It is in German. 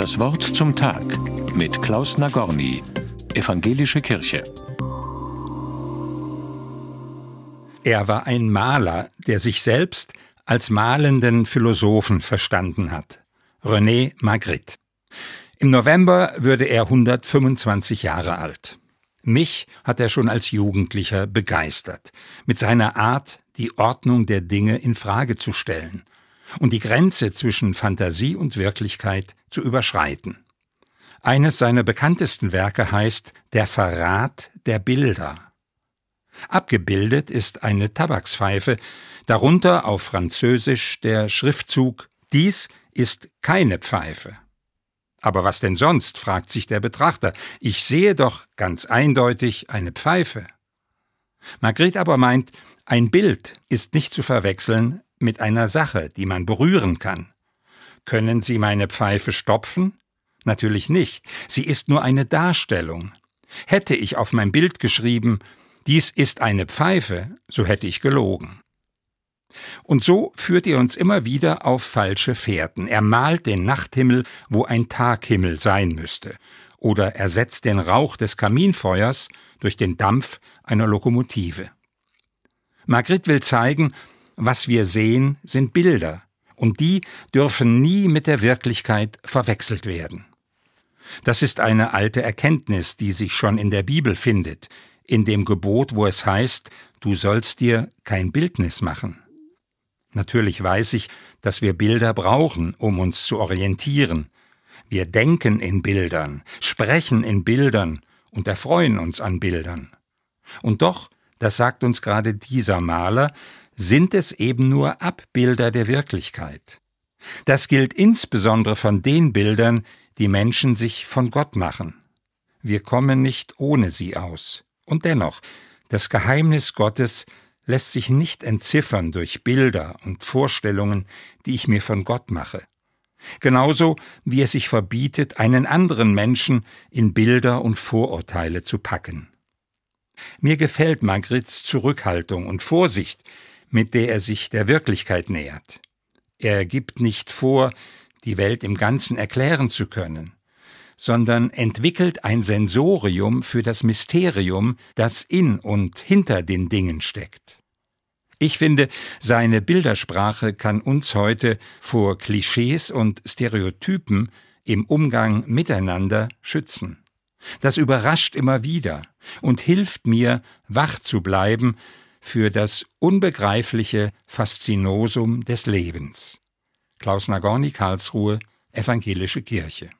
Das Wort zum Tag mit Klaus Nagorny, Evangelische Kirche. Er war ein Maler, der sich selbst als malenden Philosophen verstanden hat. René Magritte. Im November würde er 125 Jahre alt. Mich hat er schon als Jugendlicher begeistert, mit seiner Art, die Ordnung der Dinge in Frage zu stellen und die Grenze zwischen Fantasie und Wirklichkeit zu überschreiten. Eines seiner bekanntesten Werke heißt Der Verrat der Bilder. Abgebildet ist eine Tabakspfeife, darunter auf Französisch der Schriftzug Dies ist keine Pfeife. Aber was denn sonst? fragt sich der Betrachter. Ich sehe doch ganz eindeutig eine Pfeife. Margret aber meint, ein Bild ist nicht zu verwechseln mit einer Sache, die man berühren kann. Können Sie meine Pfeife stopfen? Natürlich nicht. Sie ist nur eine Darstellung. Hätte ich auf mein Bild geschrieben, dies ist eine Pfeife, so hätte ich gelogen. Und so führt er uns immer wieder auf falsche Fährten. Er malt den Nachthimmel, wo ein Taghimmel sein müsste, oder ersetzt den Rauch des Kaminfeuers durch den Dampf einer Lokomotive. Margrit will zeigen, was wir sehen, sind Bilder, und die dürfen nie mit der Wirklichkeit verwechselt werden. Das ist eine alte Erkenntnis, die sich schon in der Bibel findet, in dem Gebot, wo es heißt, du sollst dir kein Bildnis machen. Natürlich weiß ich, dass wir Bilder brauchen, um uns zu orientieren. Wir denken in Bildern, sprechen in Bildern und erfreuen uns an Bildern. Und doch, das sagt uns gerade dieser Maler, sind es eben nur Abbilder der Wirklichkeit. Das gilt insbesondere von den Bildern, die Menschen sich von Gott machen. Wir kommen nicht ohne sie aus. Und dennoch, das Geheimnis Gottes lässt sich nicht entziffern durch Bilder und Vorstellungen, die ich mir von Gott mache. Genauso wie es sich verbietet, einen anderen Menschen in Bilder und Vorurteile zu packen. Mir gefällt Magrits Zurückhaltung und Vorsicht, mit der er sich der Wirklichkeit nähert. Er gibt nicht vor, die Welt im Ganzen erklären zu können, sondern entwickelt ein Sensorium für das Mysterium, das in und hinter den Dingen steckt. Ich finde, seine Bildersprache kann uns heute vor Klischees und Stereotypen im Umgang miteinander schützen. Das überrascht immer wieder und hilft mir, wach zu bleiben für das unbegreifliche Faszinosum des Lebens. Klaus Nagorny, Karlsruhe, Evangelische Kirche